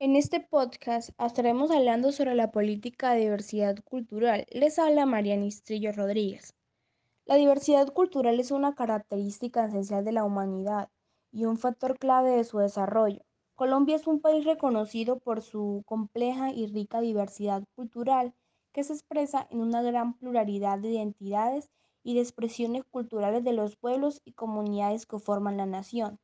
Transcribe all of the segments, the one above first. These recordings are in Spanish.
En este podcast estaremos hablando sobre la política de diversidad cultural. Les habla Mariana Istrillo Rodríguez. La diversidad cultural es una característica esencial de la humanidad y un factor clave de su desarrollo. Colombia es un país reconocido por su compleja y rica diversidad cultural que se expresa en una gran pluralidad de identidades y de expresiones culturales de los pueblos y comunidades que forman la nación.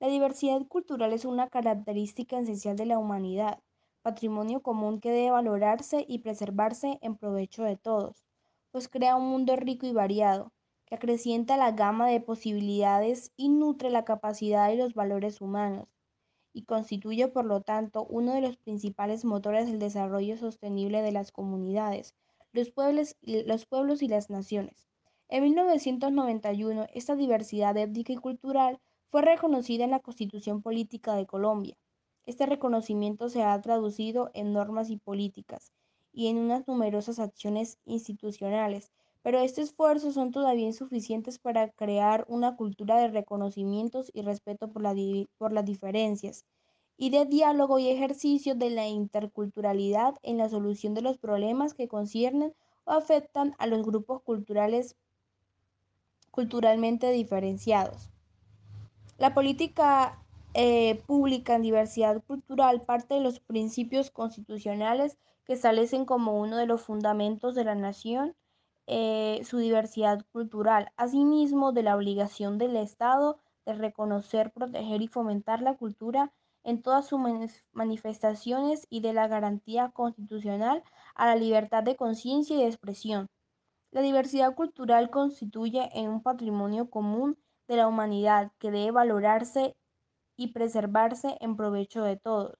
La diversidad cultural es una característica esencial de la humanidad, patrimonio común que debe valorarse y preservarse en provecho de todos, pues crea un mundo rico y variado, que acrecienta la gama de posibilidades y nutre la capacidad y los valores humanos, y constituye por lo tanto uno de los principales motores del desarrollo sostenible de las comunidades, los pueblos, los pueblos y las naciones. En 1991, esta diversidad étnica y cultural fue reconocida en la Constitución Política de Colombia. Este reconocimiento se ha traducido en normas y políticas y en unas numerosas acciones institucionales, pero estos esfuerzos son todavía insuficientes para crear una cultura de reconocimientos y respeto por, por las diferencias y de diálogo y ejercicio de la interculturalidad en la solución de los problemas que conciernen o afectan a los grupos culturales culturalmente diferenciados. La política eh, pública en diversidad cultural parte de los principios constitucionales que establecen como uno de los fundamentos de la nación eh, su diversidad cultural, asimismo de la obligación del Estado de reconocer, proteger y fomentar la cultura en todas sus manifestaciones y de la garantía constitucional a la libertad de conciencia y de expresión. La diversidad cultural constituye en un patrimonio común de la humanidad que debe valorarse y preservarse en provecho de todos,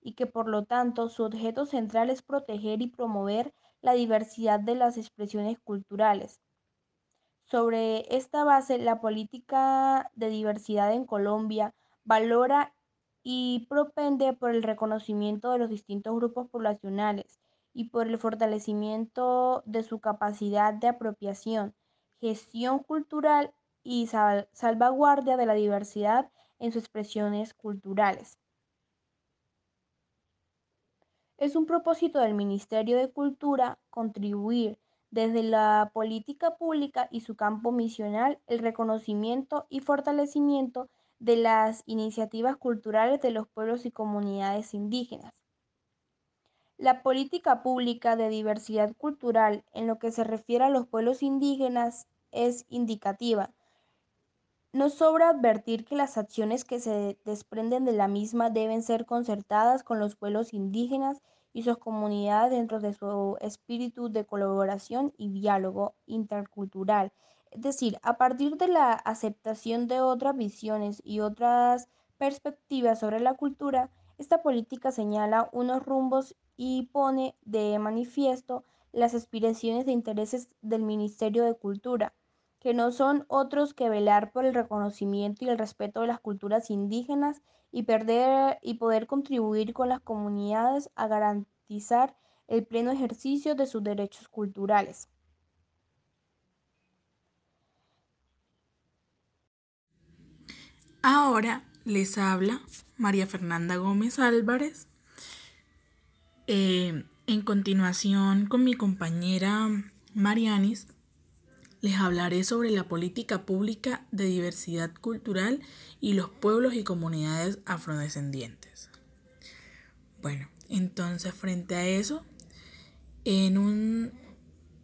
y que por lo tanto su objeto central es proteger y promover la diversidad de las expresiones culturales. Sobre esta base, la política de diversidad en Colombia valora y propende por el reconocimiento de los distintos grupos poblacionales y por el fortalecimiento de su capacidad de apropiación, gestión cultural y salvaguardia de la diversidad en sus expresiones culturales. Es un propósito del Ministerio de Cultura contribuir desde la política pública y su campo misional el reconocimiento y fortalecimiento de las iniciativas culturales de los pueblos y comunidades indígenas. La política pública de diversidad cultural en lo que se refiere a los pueblos indígenas es indicativa no sobra advertir que las acciones que se desprenden de la misma deben ser concertadas con los pueblos indígenas y sus comunidades dentro de su espíritu de colaboración y diálogo intercultural. Es decir, a partir de la aceptación de otras visiones y otras perspectivas sobre la cultura, esta política señala unos rumbos y pone de manifiesto las aspiraciones de intereses del Ministerio de Cultura que no son otros que velar por el reconocimiento y el respeto de las culturas indígenas y, perder, y poder contribuir con las comunidades a garantizar el pleno ejercicio de sus derechos culturales. Ahora les habla María Fernanda Gómez Álvarez. Eh, en continuación con mi compañera Marianis les hablaré sobre la política pública de diversidad cultural y los pueblos y comunidades afrodescendientes. Bueno, entonces frente a eso, en un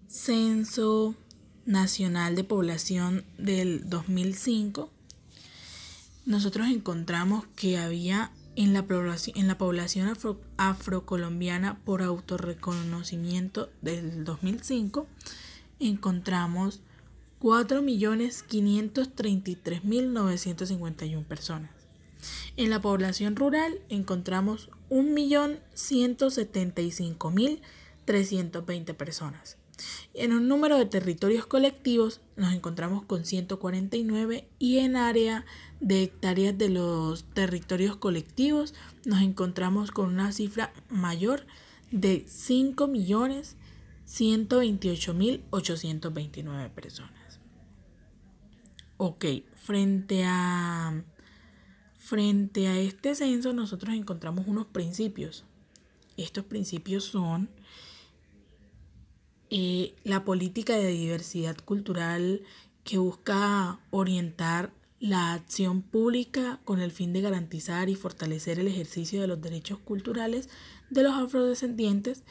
censo nacional de población del 2005, nosotros encontramos que había en la población, afrocolombiana por autorreconocimiento del 2005, encontramos 4.533.951 personas. En la población rural encontramos 1.175.320 personas. En un número de territorios colectivos nos encontramos con 149 y en área de hectáreas de los territorios colectivos nos encontramos con una cifra mayor de 5 millones 128.829 personas. Ok, frente a, Frente a este censo nosotros encontramos unos principios. Estos principios son eh, la política de diversidad cultural que busca orientar la acción pública con el fin de garantizar y fortalecer el ejercicio de los derechos culturales de los afrodescendientes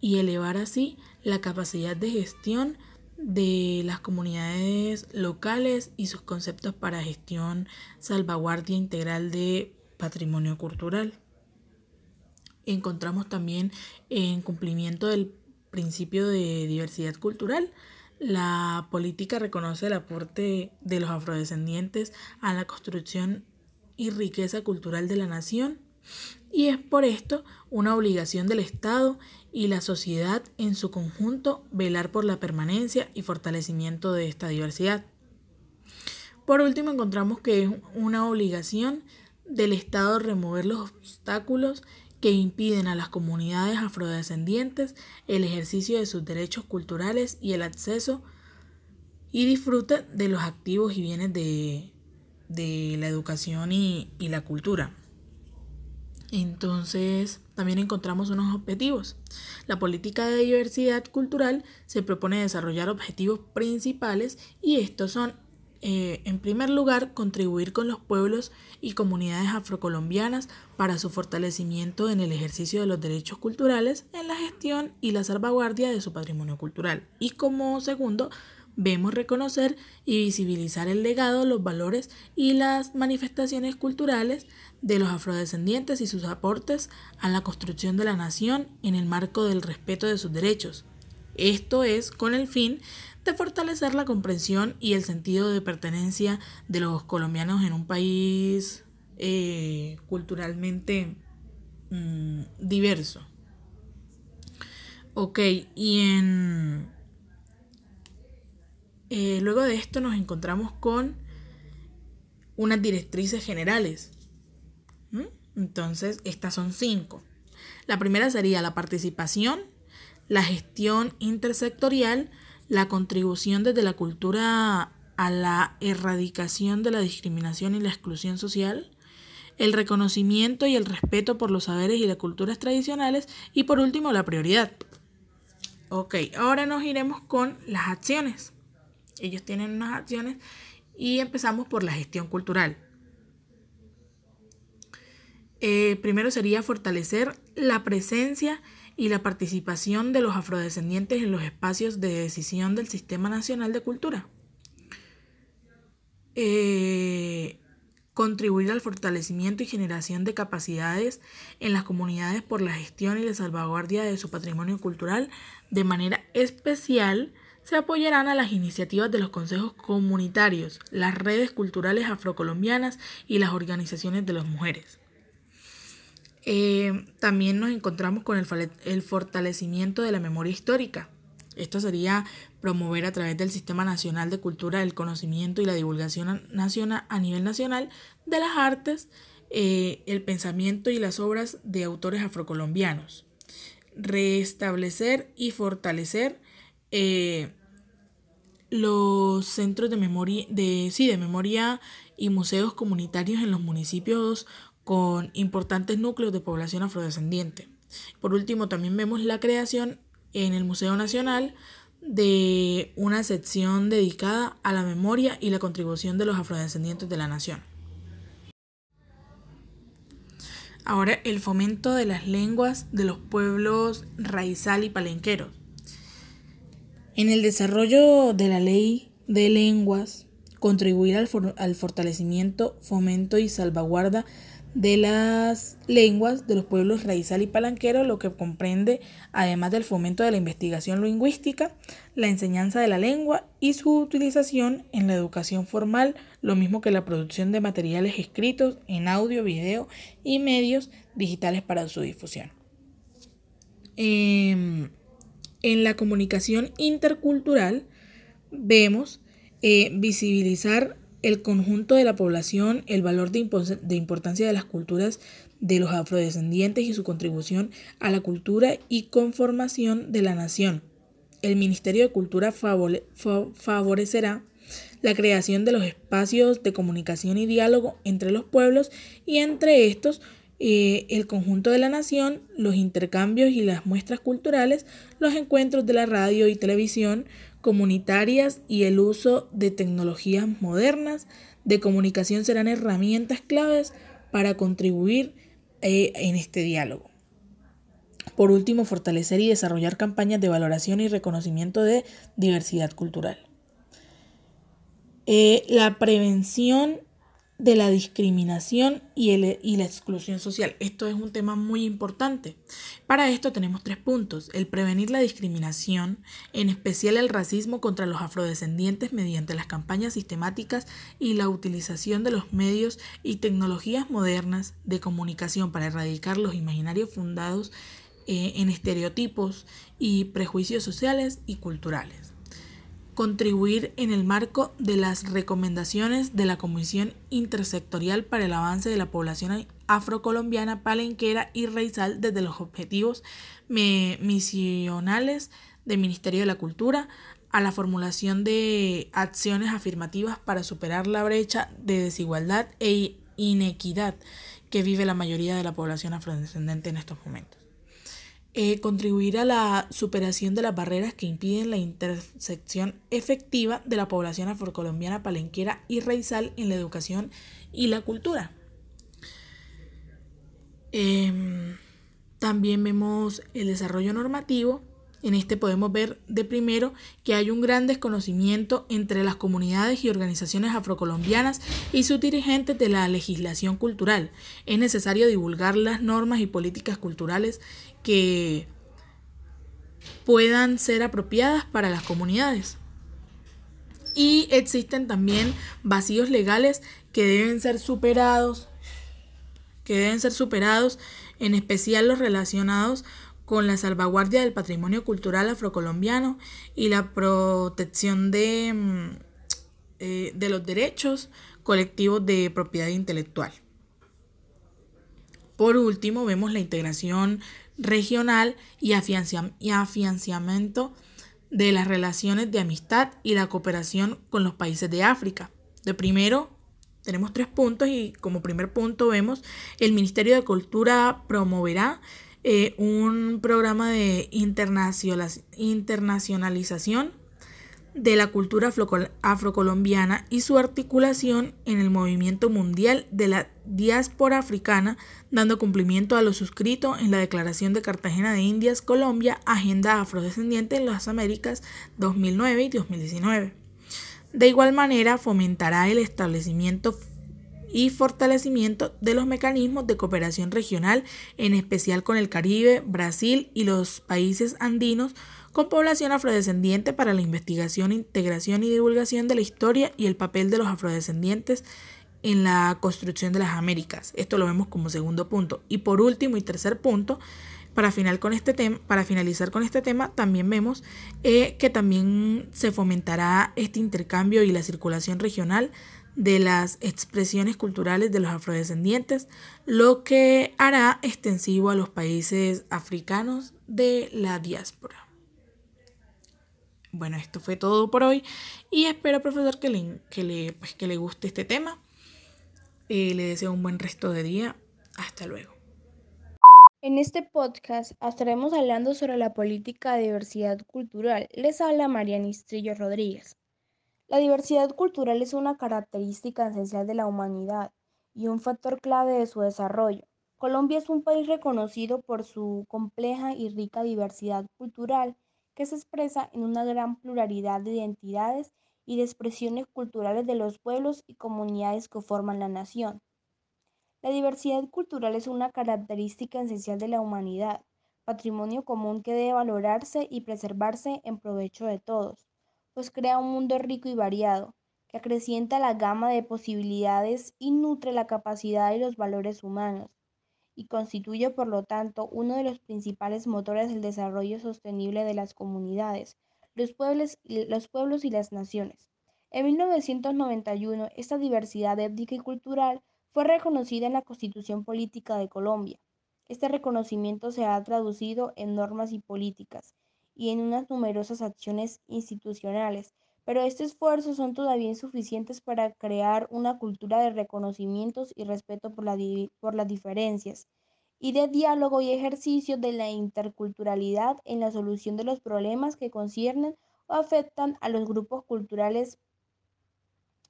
y elevar así la capacidad de gestión de las comunidades locales y sus conceptos para gestión, salvaguardia integral de patrimonio cultural. Encontramos también en cumplimiento del principio de diversidad cultural, la política reconoce el aporte de los afrodescendientes a la construcción y riqueza cultural de la nación y es por esto una obligación del Estado y la sociedad en su conjunto velar por la permanencia y fortalecimiento de esta diversidad. Por último, encontramos que es una obligación del Estado remover los obstáculos que impiden a las comunidades afrodescendientes el ejercicio de sus derechos culturales y el acceso y disfrute de los activos y bienes de, la educación y, y la cultura. Entonces, también encontramos unos objetivos. La política de diversidad cultural se propone desarrollar objetivos principales y estos son eh, en primer lugar, contribuir con los pueblos y comunidades afrocolombianas para su fortalecimiento en el ejercicio de los derechos culturales, en la gestión y la salvaguardia de su patrimonio cultural. Y como segundo, vemos reconocer y visibilizar el legado, los valores y las manifestaciones culturales de los afrodescendientes y sus aportes a la construcción de la nación en el marco del respeto de sus derechos. Esto es con el fin de fortalecer la comprensión y el sentido de pertenencia de los colombianos en un país eh, culturalmente mm, diverso. Ok, y en... Eh, luego de esto nos encontramos con unas directrices generales. Entonces, estas son cinco. La primera sería la participación, la gestión intersectorial, la contribución desde la cultura a la erradicación de la discriminación y la exclusión social, el reconocimiento y el respeto por los saberes y las culturas tradicionales y por último la prioridad. Ok, ahora nos iremos con las acciones. Ellos tienen unas acciones y empezamos por la gestión cultural. Eh, primero sería fortalecer la presencia y la participación de los afrodescendientes en los espacios de decisión del Sistema Nacional de Cultura. Eh, contribuir al fortalecimiento y generación de capacidades en las comunidades por la gestión y la salvaguardia de su patrimonio cultural. De manera especial, se apoyarán a las iniciativas de los consejos comunitarios, las redes culturales afrocolombianas y las organizaciones de las mujeres. Eh, también nos encontramos con el, fortalecimiento de la memoria histórica. Esto sería promover a través del Sistema Nacional de Cultura el conocimiento y la divulgación nacional, a nivel nacional de las artes, eh, el pensamiento y las obras de autores afrocolombianos. Restablecer y fortalecer eh, los centros de memoria, de, sí, de memoria y museos comunitarios en los municipios con importantes núcleos de población afrodescendiente. Por último, también vemos la creación en el Museo Nacional de una sección dedicada a la memoria y la contribución de los afrodescendientes de la nación. Ahora, el fomento de las lenguas de los pueblos raizal y palenqueros. En el desarrollo de la ley de lenguas, contribuir al, al fortalecimiento, fomento y salvaguarda de las lenguas de los pueblos raizal y palanquero, lo que comprende, además del fomento de la investigación lingüística, la enseñanza de la lengua y su utilización en la educación formal, lo mismo que la producción de materiales escritos en audio, video y medios digitales para su difusión. Em, en la comunicación intercultural vemos eh, visibilizar el conjunto de la población, el valor de, importancia de las culturas de los afrodescendientes y su contribución a la cultura y conformación de la nación. El Ministerio de Cultura favorecerá la creación de los espacios de comunicación y diálogo entre los pueblos y entre estos eh, el conjunto de la nación, los intercambios y las muestras culturales, los encuentros de la radio y televisión comunitarias y el uso de tecnologías modernas de comunicación serán herramientas claves para contribuir eh, en este diálogo. Por último, fortalecer y desarrollar campañas de valoración y reconocimiento de diversidad cultural. Eh, la prevención de la discriminación y, y, la exclusión social. Esto es un tema muy importante. Para esto tenemos tres puntos. El prevenir la discriminación, en especial el racismo contra los afrodescendientes mediante las campañas sistemáticas y la utilización de los medios y tecnologías modernas de comunicación para erradicar los imaginarios fundados eh, en estereotipos y prejuicios sociales y culturales contribuir en el marco de las recomendaciones de la Comisión Intersectorial para el Avance de la Población Afrocolombiana, Palenquera y Raizal desde los objetivos misionales del Ministerio de la Cultura a la formulación de acciones afirmativas para superar la brecha de desigualdad e inequidad que vive la mayoría de la población afrodescendente en estos momentos. Eh, contribuir a la superación de las barreras que impiden la intersección efectiva de la población afrocolombiana palenquera y raizal en la educación y la cultura. Em, también vemos el desarrollo normativo en este podemos ver de primero que hay un gran desconocimiento entre las comunidades y organizaciones afrocolombianas y sus dirigentes de la legislación cultural. Es necesario divulgar las normas y políticas culturales que puedan ser apropiadas para las comunidades. Y existen también vacíos legales que deben ser superados, que deben ser superados, en especial los relacionados con la salvaguardia del patrimonio cultural afrocolombiano y la protección de, mm, eh, de los derechos colectivos de propiedad intelectual. Por último, vemos la integración regional y, y afianzamiento de las relaciones de amistad y la cooperación con los países de África. De primero, tenemos tres puntos y como primer punto vemos el Ministerio de Cultura promoverá eh, un programa de internacionalización de la cultura afrocolombiana y su articulación en el movimiento mundial de la diáspora africana, dando cumplimiento a lo suscrito en la Declaración de Cartagena de Indias, Colombia, Agenda Afrodescendiente en las Américas 2009 y 2019. De igual manera, fomentará el establecimiento y fortalecimiento de los mecanismos de cooperación regional, en especial con el Caribe, Brasil y los países andinos, con población afrodescendiente para la investigación, integración y divulgación de la historia y el papel de los afrodescendientes en la construcción de las Américas. Esto lo vemos como segundo punto. Y por último y tercer punto, para, final con este tema, para finalizar con este tema, también vemos eh, que también se fomentará este intercambio y la circulación regional de las expresiones culturales de los afrodescendientes, lo que hará extensivo a los países africanos de la diáspora. Bueno, esto fue todo por hoy y espero, profesor, que le, que le, pues, que le guste este tema. Eh, le deseo un buen resto de día. Hasta luego. En este podcast estaremos hablando sobre la política de diversidad cultural. Les habla Mariana Istrillo Rodríguez. La diversidad cultural es una característica esencial de la humanidad y un factor clave de su desarrollo. Colombia es un país reconocido por su compleja y rica diversidad cultural que se expresa en una gran pluralidad de identidades y de expresiones culturales de los pueblos y comunidades que forman la nación. La diversidad cultural es una característica esencial de la humanidad, patrimonio común que debe valorarse y preservarse en provecho de todos pues crea un mundo rico y variado, que acrecienta la gama de posibilidades y nutre la capacidad y los valores humanos, y constituye por lo tanto uno de los principales motores del desarrollo sostenible de las comunidades, los pueblos, los pueblos y las naciones. En 1991, esta diversidad étnica y cultural fue reconocida en la Constitución Política de Colombia. Este reconocimiento se ha traducido en normas y políticas y en unas numerosas acciones institucionales, pero estos esfuerzos son todavía insuficientes para crear una cultura de reconocimientos y respeto por, por las diferencias y de diálogo y ejercicio de la interculturalidad en la solución de los problemas que conciernen o afectan a los grupos culturales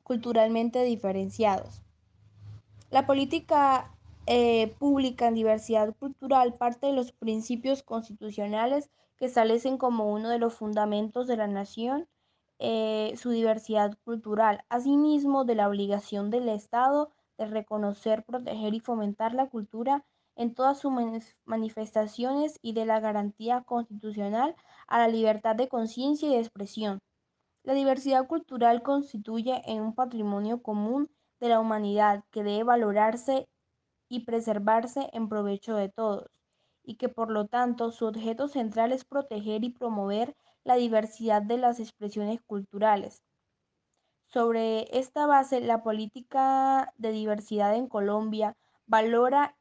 culturalmente diferenciados. La política eh, pública en diversidad cultural parte de los principios constitucionales que establecen como uno de los fundamentos de la nación eh, su diversidad cultural, asimismo de la obligación del Estado de reconocer, proteger y fomentar la cultura en todas sus manifestaciones y de la garantía constitucional a la libertad de conciencia y de expresión. La diversidad cultural constituye en un patrimonio común de la humanidad que debe valorarse y preservarse en provecho de todos, y que por lo tanto su objeto central es proteger y promover la diversidad de las expresiones culturales. Sobre esta base, la política de diversidad en Colombia valora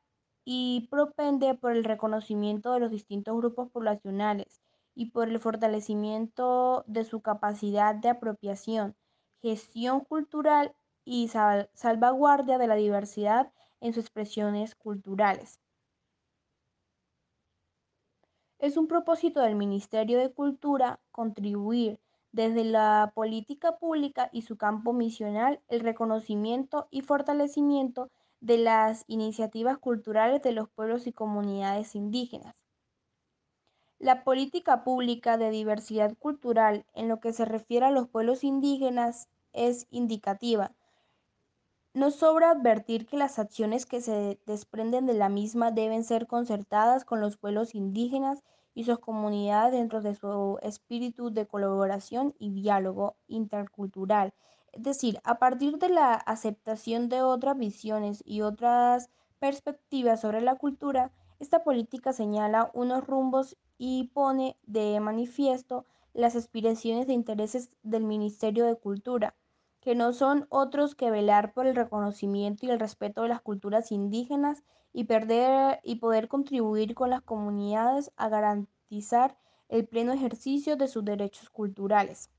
y propende por el reconocimiento de los distintos grupos poblacionales y por el fortalecimiento de su capacidad de apropiación, gestión cultural y salvaguardia de la diversidad en sus expresiones culturales. Es un propósito del Ministerio de Cultura contribuir desde la política pública y su campo misional el reconocimiento y fortalecimiento de las iniciativas culturales de los pueblos y comunidades indígenas. La política pública de diversidad cultural en lo que se refiere a los pueblos indígenas es indicativa, no sobra advertir que las acciones que se desprenden de la misma deben ser concertadas con los pueblos indígenas y sus comunidades dentro de su espíritu de colaboración y diálogo intercultural. Es decir, a partir de la aceptación de otras visiones y otras perspectivas sobre la cultura, esta política señala unos rumbos y pone de manifiesto las aspiraciones de intereses del Ministerio de Cultura que no son otros que velar por el reconocimiento y el respeto de las culturas indígenas y, perder, y poder contribuir con las comunidades a garantizar el pleno ejercicio de sus derechos culturales.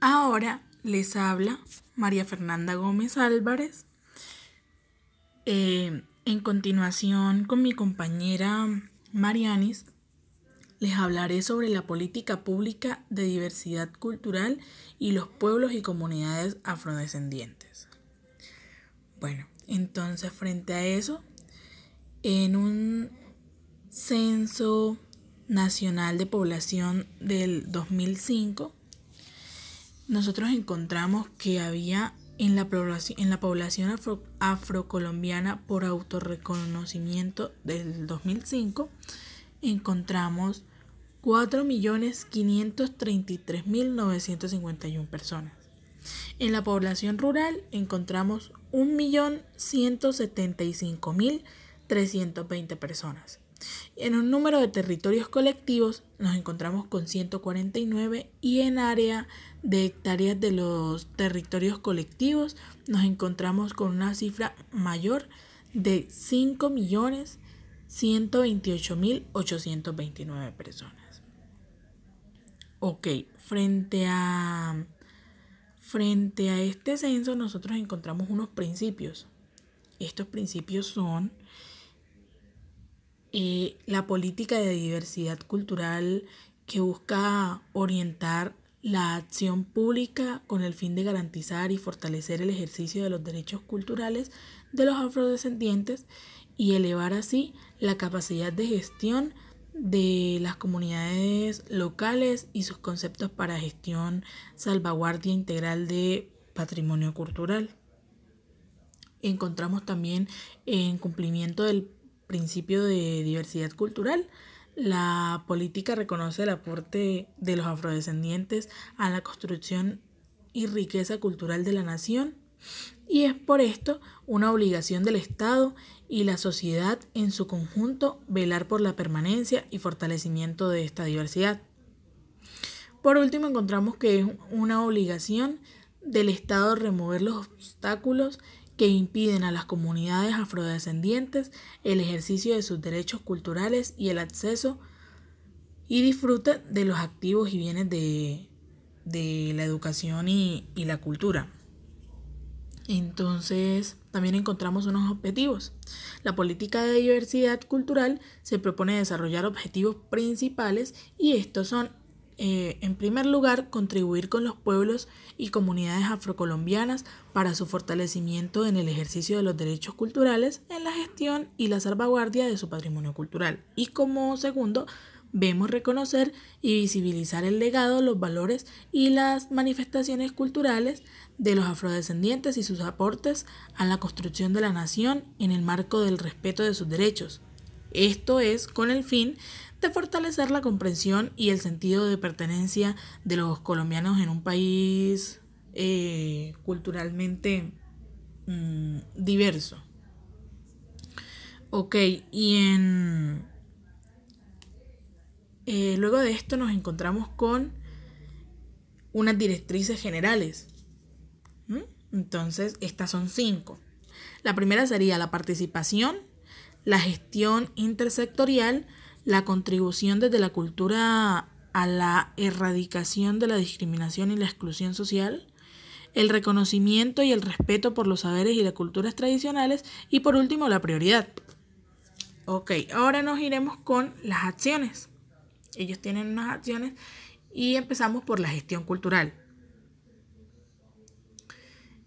Ahora les habla María Fernanda Gómez Álvarez. Eh, en continuación con mi compañera Marianis les hablaré sobre la política pública de diversidad cultural y los pueblos y comunidades afrodescendientes. Bueno, entonces frente a eso, en un censo nacional de población del 2005, nosotros encontramos que había en la población, afrocolombiana por autorreconocimiento del 2005, encontramos 4.533.951 personas. En la población rural encontramos 1.175.320 personas. En un número de territorios colectivos nos encontramos con 149 y en área de hectáreas de los territorios colectivos nos encontramos con una cifra mayor de 5 millones 128.829 personas. Ok, frente a, frente a este censo nosotros encontramos unos principios. Estos principios son eh, la política de diversidad cultural que busca orientar la acción pública con el fin de garantizar y fortalecer el ejercicio de los derechos culturales de los afrodescendientes y elevar así la capacidad de gestión de las comunidades locales y sus conceptos para gestión, salvaguardia integral de patrimonio cultural. Encontramos también en cumplimiento del principio de diversidad cultural, la política reconoce el aporte de los afrodescendientes a la construcción y riqueza cultural de la nación y es por esto una obligación del Estado y la sociedad en su conjunto velar por la permanencia y fortalecimiento de esta diversidad. Por último, encontramos que es una obligación del Estado remover los obstáculos que impiden a las comunidades afrodescendientes el ejercicio de sus derechos culturales y el acceso y disfrute de los activos y bienes de, la educación y, y la cultura. Entonces, también encontramos unos objetivos. La política de diversidad cultural se propone desarrollar objetivos principales y estos son, eh, en primer lugar, contribuir con los pueblos y comunidades afrocolombianas para su fortalecimiento en el ejercicio de los derechos culturales, en la gestión y la salvaguardia de su patrimonio cultural. Y como segundo, vemos reconocer y visibilizar el legado, los valores y las manifestaciones culturales de los afrodescendientes y sus aportes a la construcción de la nación en el marco del respeto de sus derechos. Esto es con el fin de fortalecer la comprensión y el sentido de pertenencia de los colombianos en un país eh, culturalmente mm, diverso. Ok, y en eh, luego de esto nos encontramos con unas directrices generales. Entonces, estas son cinco. La primera sería la participación, la gestión intersectorial, la contribución desde la cultura a la erradicación de la discriminación y la exclusión social, el reconocimiento y el respeto por los saberes y las culturas tradicionales y por último la prioridad. Ok, ahora nos iremos con las acciones. Ellos tienen unas acciones y empezamos por la gestión cultural.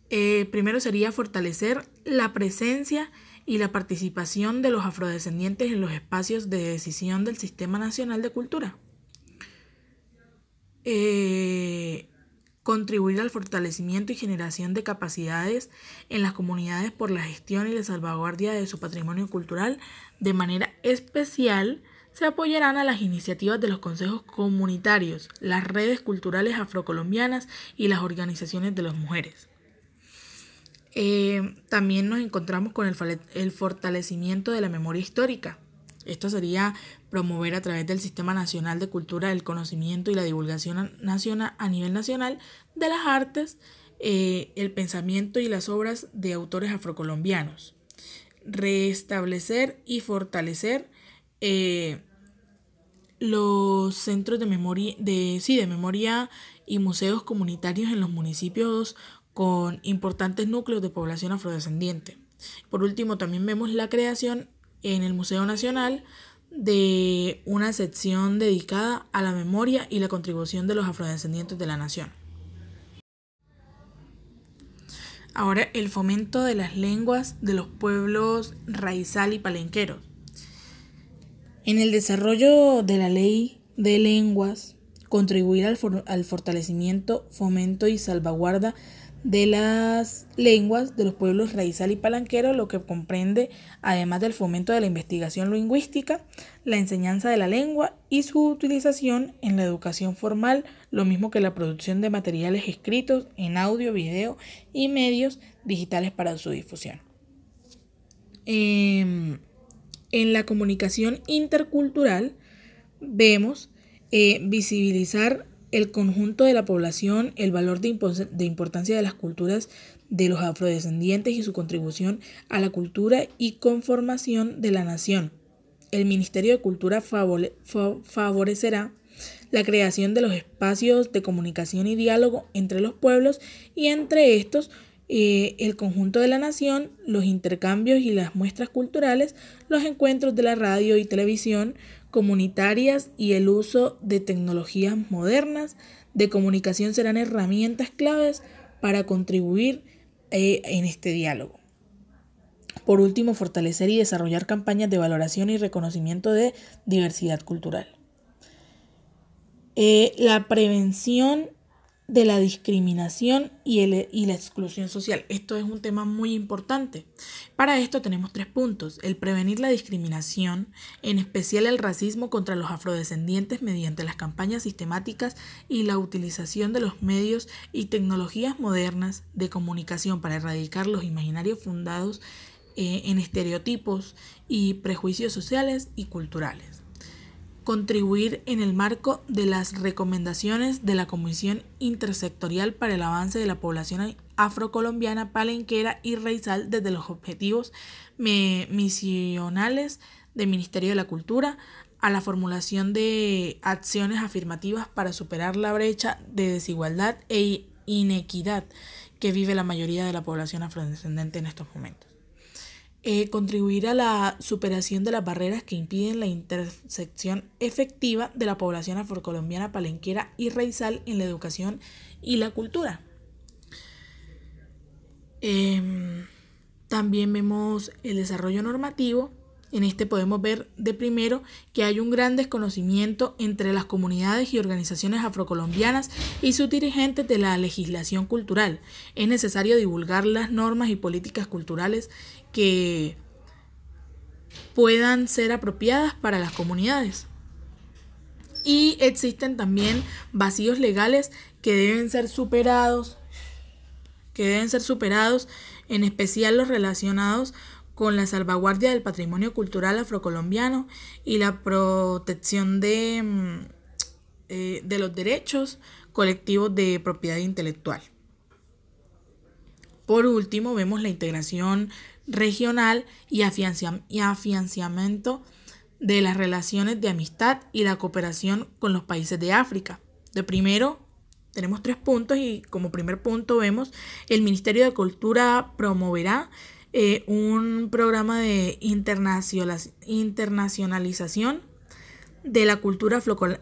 Eh, primero sería fortalecer la presencia y la participación de los afrodescendientes en los espacios de decisión del Sistema Nacional de Cultura. Eh, contribuir al fortalecimiento y generación de capacidades en las comunidades por la gestión y la salvaguardia de su patrimonio cultural de manera especial se apoyarán a las iniciativas de los consejos comunitarios, las redes culturales afrocolombianas y las organizaciones de las mujeres. Eh, también nos encontramos con el, fortalecimiento de la memoria histórica. Esto sería promover a través del Sistema Nacional de Cultura el conocimiento y la divulgación nacional, a nivel nacional de las artes, eh, el pensamiento y las obras de autores afrocolombianos. Restablecer y fortalecer eh, los centros de memoria, de, sí, de memoria y museos comunitarios en los municipios con importantes núcleos de población afrodescendiente. Por último, también vemos la creación en el Museo Nacional de una sección dedicada a la memoria y la contribución de los afrodescendientes de la nación. Ahora, el fomento de las lenguas de los pueblos raizal y palenqueros. En el desarrollo de la ley de lenguas, contribuir al, al, fortalecimiento, fomento y salvaguarda de las lenguas de los pueblos raizal y palanquero, lo que comprende, además del fomento de la investigación lingüística, la enseñanza de la lengua y su utilización en la educación formal, lo mismo que la producción de materiales escritos en audio, video y medios digitales para su difusión. Eh, en la comunicación intercultural vemos eh, visibilizar el conjunto de la población, el valor de, importancia de las culturas de los afrodescendientes y su contribución a la cultura y conformación de la nación. El Ministerio de Cultura favorecerá la creación de los espacios de comunicación y diálogo entre los pueblos y entre estos eh, el conjunto de la nación, los intercambios y las muestras culturales, los encuentros de la radio y televisión comunitarias y el uso de tecnologías modernas de comunicación serán herramientas claves para contribuir eh, en este diálogo. Por último, fortalecer y desarrollar campañas de valoración y reconocimiento de diversidad cultural. Eh, la prevención de la discriminación y, y, la exclusión social. Esto es un tema muy importante. Para esto tenemos tres puntos. El prevenir la discriminación, en especial el racismo contra los afrodescendientes mediante las campañas sistemáticas y la utilización de los medios y tecnologías modernas de comunicación para erradicar los imaginarios fundados eh, en estereotipos y prejuicios sociales y culturales contribuir en el marco de las recomendaciones de la Comisión Intersectorial para el Avance de la Población Afrocolombiana, Palenquera y Raizal desde los objetivos misionales del Ministerio de la Cultura a la formulación de acciones afirmativas para superar la brecha de desigualdad e inequidad que vive la mayoría de la población afrodescendente en estos momentos. Eh, contribuir a la superación de las barreras que impiden la intersección efectiva de la población afrocolombiana palenquera y raizal en la educación y la cultura. Em, también vemos el desarrollo normativo en este podemos ver de primero que hay un gran desconocimiento entre las comunidades y organizaciones afrocolombianas y sus dirigentes de la legislación cultural. Es necesario divulgar las normas y políticas culturales que puedan ser apropiadas para las comunidades. Y existen también vacíos legales que deben ser superados, que deben ser superados, en especial los relacionados con la salvaguardia del patrimonio cultural afrocolombiano y la protección de, mm, eh, de los derechos colectivos de propiedad intelectual. Por último, vemos la integración regional y, afianzamiento de las relaciones de amistad y la cooperación con los países de África. De primero, tenemos tres puntos y como primer punto vemos el Ministerio de Cultura promoverá eh, un programa de internacionalización de la cultura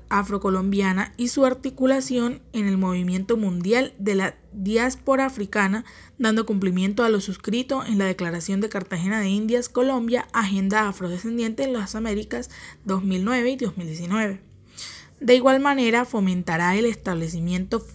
afrocolombiana y su articulación en el movimiento mundial de la diáspora africana, dando cumplimiento a lo suscrito en la Declaración de Cartagena de Indias, Colombia, Agenda Afrodescendiente en las Américas 2009 y 2019. De igual manera, fomentará el establecimiento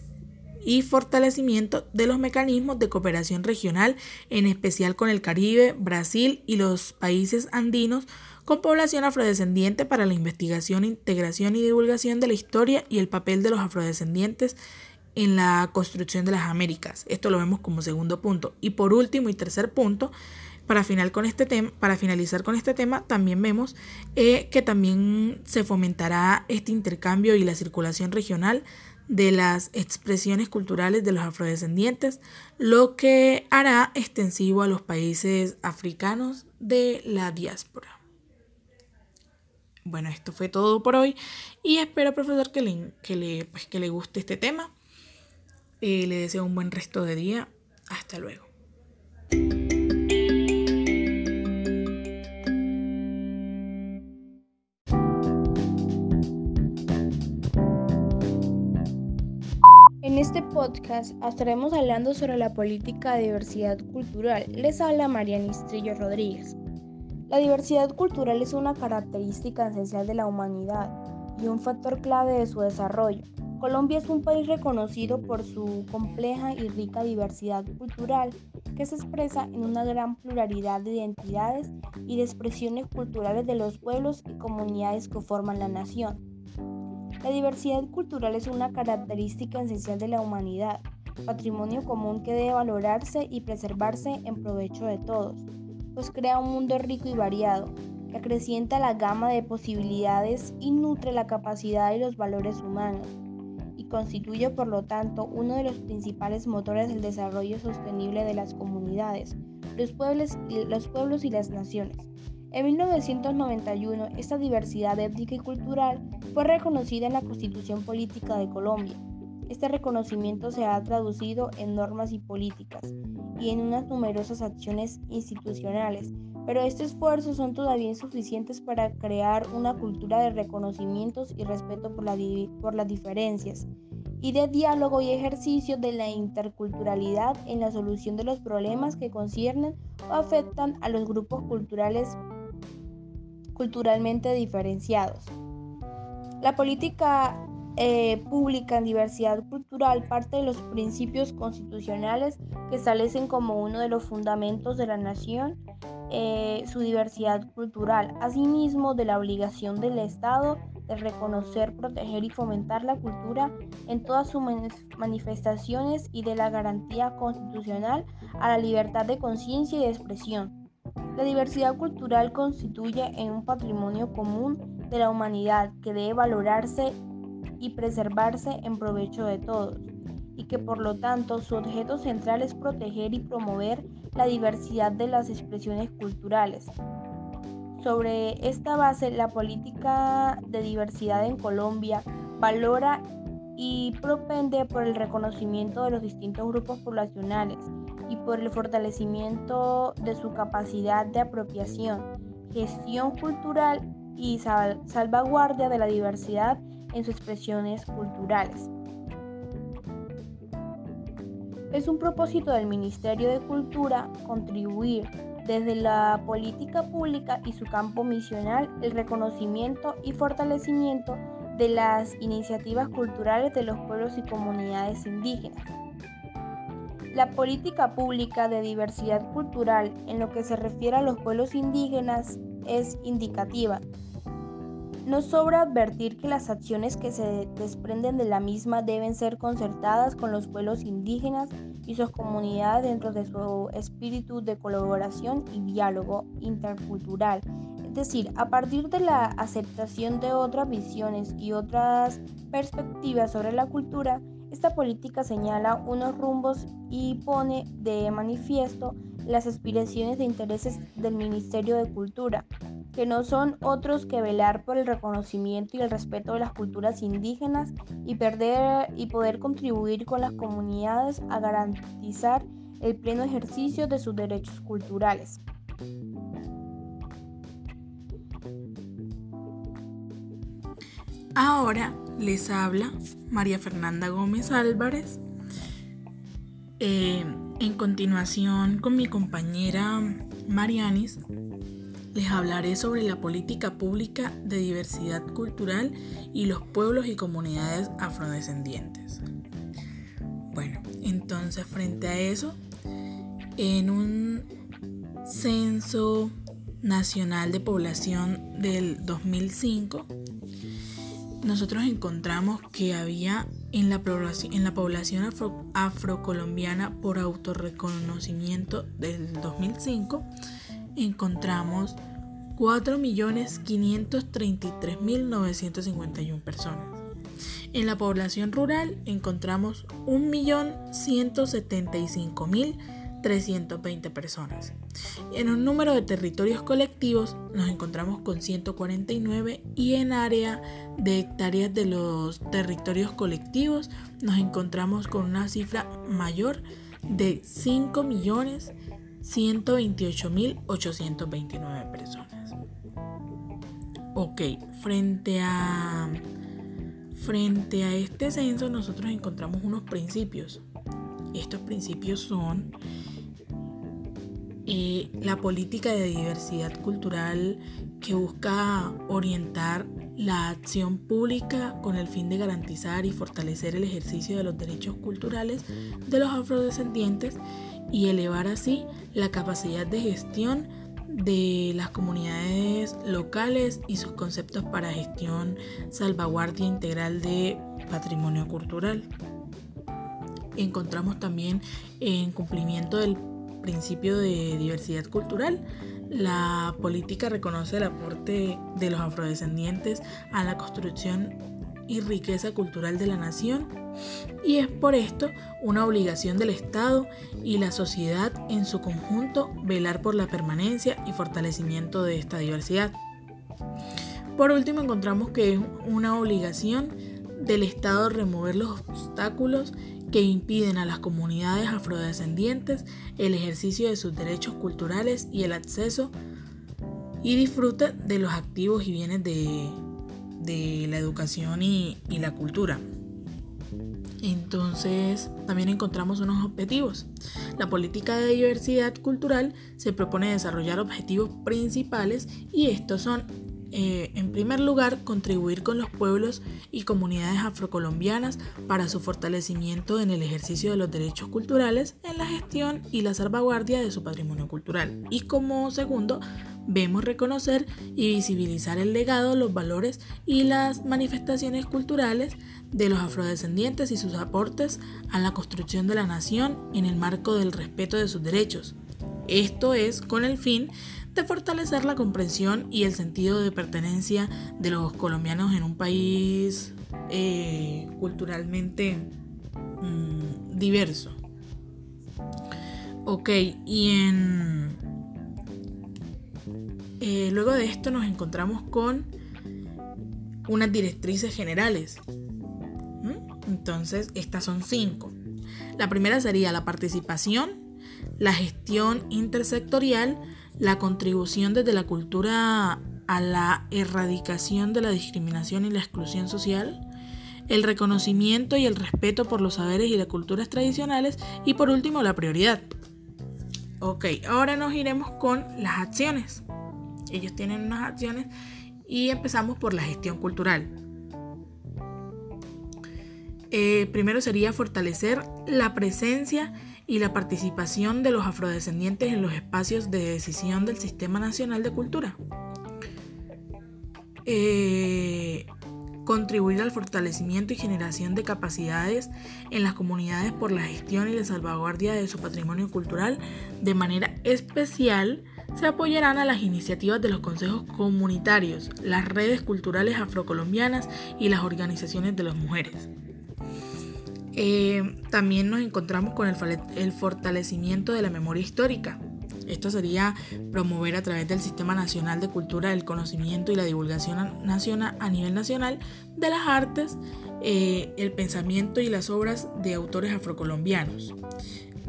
y fortalecimiento de los mecanismos de cooperación regional, en especial con el Caribe, Brasil y los países andinos, con población afrodescendiente para la investigación, integración y divulgación de la historia y el papel de los afrodescendientes en la construcción de las Américas. Esto lo vemos como segundo punto. Y por último y tercer punto, para, final con este tema, para finalizar con este tema, también vemos eh, que también se fomentará este intercambio y la circulación regional de las expresiones culturales de los afrodescendientes, lo que hará extensivo a los países africanos de la diáspora. Bueno, esto fue todo por hoy y espero, profesor, que le, que le, pues, que le guste este tema. Eh, le deseo un buen resto de día. Hasta luego. este podcast estaremos hablando sobre la política de diversidad cultural. Les habla Mariana Istrillo Rodríguez. La diversidad cultural es una característica esencial de la humanidad y un factor clave de su desarrollo. Colombia es un país reconocido por su compleja y rica diversidad cultural que se expresa en una gran pluralidad de identidades y de expresiones culturales de los pueblos y comunidades que forman la nación. La diversidad cultural es una característica esencial de la humanidad, patrimonio común que debe valorarse y preservarse en provecho de todos, pues crea un mundo rico y variado, que acrecienta la gama de posibilidades y nutre la capacidad y los valores humanos, y constituye por lo tanto uno de los principales motores del desarrollo sostenible de las comunidades, los pueblos y, los pueblos y las naciones. En 1991, esta diversidad étnica y cultural fue reconocida en la Constitución Política de Colombia. Este reconocimiento se ha traducido en normas y políticas y en unas numerosas acciones institucionales, pero estos esfuerzos son todavía insuficientes para crear una cultura de reconocimientos y respeto por, las diferencias y de diálogo y ejercicio de la interculturalidad en la solución de los problemas que conciernen o afectan a los grupos culturales culturalmente diferenciados. La política eh, pública en diversidad cultural parte de los principios constitucionales que establecen como uno de los fundamentos de la nación eh, su diversidad cultural, asimismo de la obligación del Estado de reconocer, proteger y fomentar la cultura en todas sus manifestaciones y de la garantía constitucional a la libertad de conciencia y de expresión. La diversidad cultural constituye en un patrimonio común de la humanidad que debe valorarse y preservarse en provecho de todos, y que por lo tanto su objeto central es proteger y promover la diversidad de las expresiones culturales. Sobre esta base, la política de diversidad en Colombia valora y propende por el reconocimiento de los distintos grupos poblacionales y por el fortalecimiento de su capacidad de apropiación, gestión cultural y salvaguardia de la diversidad en sus expresiones culturales. Es un propósito del Ministerio de Cultura contribuir desde la política pública y su campo misional el reconocimiento y fortalecimiento de las iniciativas culturales de los pueblos y comunidades indígenas. La política pública de diversidad cultural en lo que se refiere a los pueblos indígenas es indicativa. No sobra advertir que las acciones que se desprenden de la misma deben ser concertadas con los pueblos indígenas y sus comunidades dentro de su espíritu de colaboración y diálogo intercultural. Es decir, a partir de la aceptación de otras visiones y otras perspectivas sobre la cultura, esta política señala unos rumbos y pone de manifiesto las aspiraciones e intereses del Ministerio de Cultura, que no son otros que velar por el reconocimiento y el respeto de las culturas indígenas y, perder, y poder contribuir con las comunidades a garantizar el pleno ejercicio de sus derechos culturales. Ahora les habla María Fernanda Gómez Álvarez. Eh, en continuación con mi compañera Marianis, les hablaré sobre la política pública de diversidad cultural y los pueblos y comunidades afrodescendientes. Bueno, entonces frente a eso, en un censo nacional de población del 2005, nosotros encontramos que había en la población, en la población afrocolombiana por autorreconocimiento del 2005, encontramos 4.533.951 personas. En la población rural encontramos 1.175.000 320 personas. En un número de territorios colectivos nos encontramos con 149 y en área de hectáreas de los territorios colectivos nos encontramos con una cifra mayor de 5.128.829 personas. Ok, frente a, frente a este censo nosotros encontramos unos principios. Estos principios son eh, la política de diversidad cultural que busca orientar la acción pública con el fin de garantizar y fortalecer el ejercicio de los derechos culturales de los afrodescendientes y elevar así la capacidad de gestión de las comunidades locales y sus conceptos para gestión, salvaguardia integral de patrimonio cultural. Encontramos también en cumplimiento del principio de diversidad cultural. La política reconoce el aporte de los afrodescendientes a la construcción y riqueza cultural de la nación y es por esto una obligación del Estado y la sociedad en su conjunto velar por la permanencia y fortalecimiento de esta diversidad. Por último encontramos que es una obligación del Estado remover los obstáculos que impiden a las comunidades afrodescendientes el ejercicio de sus derechos culturales y el acceso y disfrute de los activos y bienes de, la educación y, y la cultura. Entonces, también encontramos unos objetivos. La política de diversidad cultural se propone desarrollar objetivos principales y estos son eh, en primer lugar, contribuir con los pueblos y comunidades afrocolombianas para su fortalecimiento en el ejercicio de los derechos culturales, en la gestión y la salvaguardia de su patrimonio cultural. Y como segundo, vemos reconocer y visibilizar el legado, los valores y las manifestaciones culturales de los afrodescendientes y sus aportes a la construcción de la nación en el marco del respeto de sus derechos. Esto es con el fin de fortalecer la comprensión y el sentido de pertenencia de los colombianos en un país eh, culturalmente mm, diverso. Ok, y en luego de esto nos encontramos con unas directrices generales. ¿Mm? Entonces, estas son cinco. La primera sería la participación, la gestión intersectorial, la contribución desde la cultura a la erradicación de la discriminación y la exclusión social, el reconocimiento y el respeto por los saberes y las culturas tradicionales y por último la prioridad. Ok, ahora nos iremos con las acciones. Ellos tienen unas acciones y empezamos por la gestión cultural. Eh, primero sería fortalecer la presencia y la participación de los afrodescendientes en los espacios de decisión del Sistema Nacional de Cultura. Eh, contribuir al fortalecimiento y generación de capacidades en las comunidades por la gestión y la salvaguardia de su patrimonio cultural. De manera especial, se apoyarán a las iniciativas de los consejos comunitarios, las redes culturales afrocolombianas y las organizaciones de las mujeres. Eh, también nos encontramos con el fortalecimiento de la memoria histórica, esto sería promover a través del Sistema Nacional de Cultura el conocimiento y la divulgación nacional, a nivel nacional de las artes, eh, el pensamiento y las obras de autores afrocolombianos.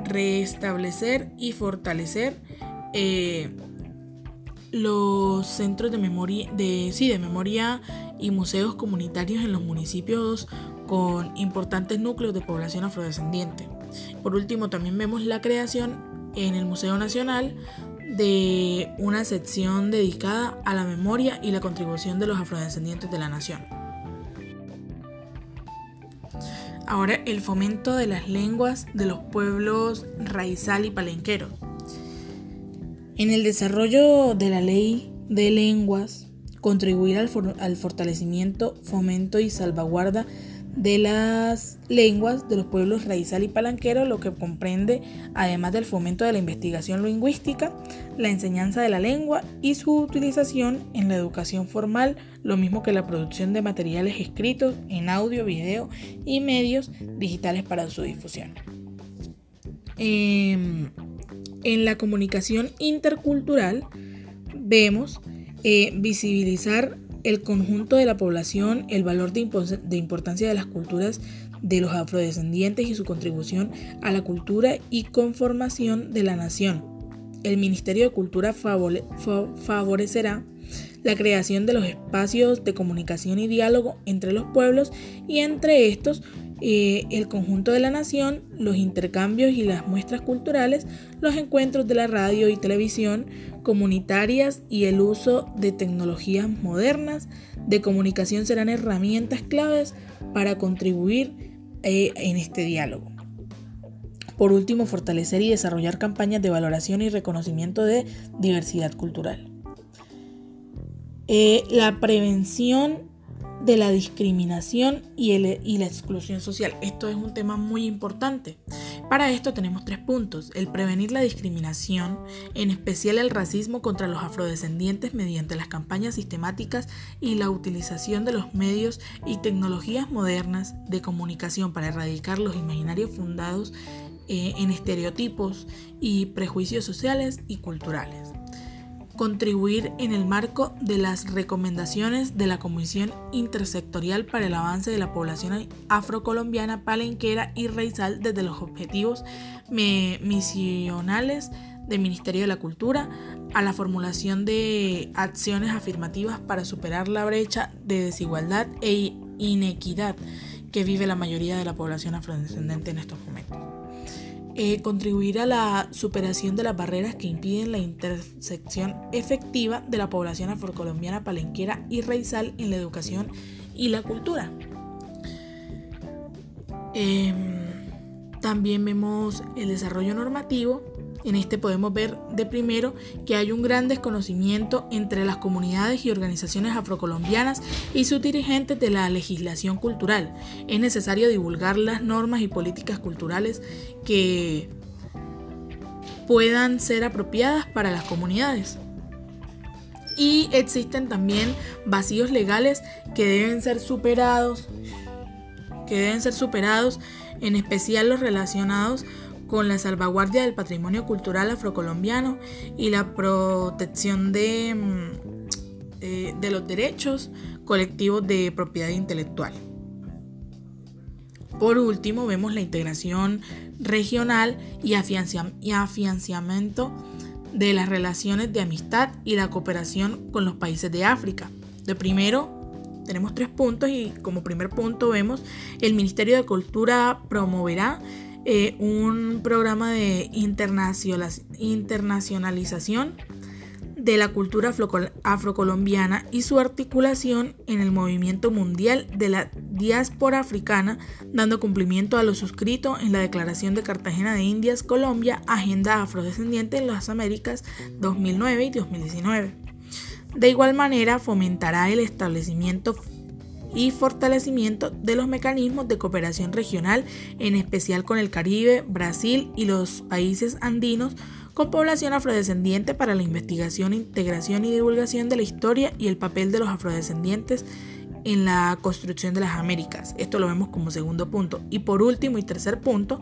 Restablecer y fortalecer eh, los centros de memoria, de, sí, de memoria y museos comunitarios en los municipios con importantes núcleos de población afrodescendiente. Por último, también vemos la creación en el Museo Nacional de una sección dedicada a la memoria y la contribución de los afrodescendientes de la nación. Ahora, el fomento de las lenguas de los pueblos raizal y palenquero. En el desarrollo de la ley de lenguas, contribuir al, al fortalecimiento, fomento y salvaguarda de las lenguas de los pueblos raizal y palanquero, lo que comprende, además del fomento de la investigación lingüística, la enseñanza de la lengua y su utilización en la educación formal, lo mismo que la producción de materiales escritos en audio, video y medios digitales para su difusión. Em, en la comunicación intercultural vemos eh, visibilizar el conjunto de la población, el valor de, importancia de las culturas de los afrodescendientes y su contribución a la cultura y conformación de la nación. El Ministerio de Cultura favorecerá la creación de los espacios de comunicación y diálogo entre los pueblos y entre estos eh, el conjunto de la nación, los intercambios y las muestras culturales, los encuentros de la radio y televisión comunitarias y el uso de tecnologías modernas de comunicación serán herramientas claves para contribuir eh, en este diálogo. Por último, fortalecer y desarrollar campañas de valoración y reconocimiento de diversidad cultural. Eh, la prevención de la discriminación y, la exclusión social. Esto es un tema muy importante. Para esto tenemos tres puntos. El prevenir la discriminación, en especial el racismo contra los afrodescendientes mediante las campañas sistemáticas y la utilización de los medios y tecnologías modernas de comunicación para erradicar los imaginarios fundados eh, en estereotipos y prejuicios sociales y culturales contribuir en el marco de las recomendaciones de la Comisión Intersectorial para el Avance de la Población Afrocolombiana, Palenquera y Reizal desde los objetivos misionales del Ministerio de la Cultura a la formulación de acciones afirmativas para superar la brecha de desigualdad e inequidad que vive la mayoría de la población afrodescendente en estos momentos. Eh, contribuir a la superación de las barreras que impiden la intersección efectiva de la población afrocolombiana palenquera y raizal en la educación y la cultura. Em, también vemos el desarrollo normativo en este podemos ver de primero que hay un gran desconocimiento entre las comunidades y organizaciones afrocolombianas y sus dirigentes de la legislación cultural. Es necesario divulgar las normas y políticas culturales que puedan ser apropiadas para las comunidades. Y existen también vacíos legales que deben ser superados, que deben ser superados, en especial los relacionados con la salvaguardia del patrimonio cultural afrocolombiano y la protección de, mm, eh, de los derechos colectivos de propiedad intelectual. Por último, vemos la integración regional y, afianzamiento de las relaciones de amistad y la cooperación con los países de África. De primero, tenemos tres puntos y como primer punto vemos el Ministerio de Cultura promoverá eh, un programa de internacionalización de la cultura afrocolombiana y su articulación en el movimiento mundial de la diáspora africana, dando cumplimiento a lo suscrito en la Declaración de Cartagena de Indias, Colombia, Agenda Afrodescendiente en las Américas 2009 y 2019. De igual manera, fomentará el establecimiento y fortalecimiento de los mecanismos de cooperación regional, en especial con el Caribe, Brasil y los países andinos, con población afrodescendiente para la investigación, integración y divulgación de la historia y el papel de los afrodescendientes en la construcción de las Américas. Esto lo vemos como segundo punto. Y por último y tercer punto,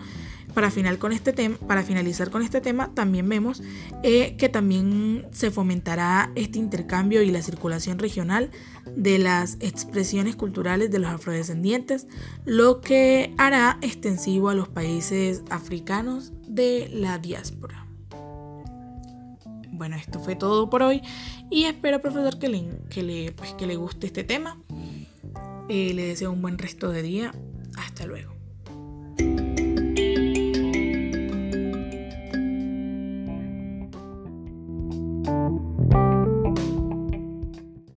para, final con este tema, para finalizar con este tema, también vemos eh, que también se fomentará este intercambio y la circulación regional de las expresiones culturales de los afrodescendientes, lo que hará extensivo a los países africanos de la diáspora. Bueno, esto fue todo por hoy y espero, profesor, que le, que le, pues, que le guste este tema. Eh, le deseo un buen resto de día. Hasta luego.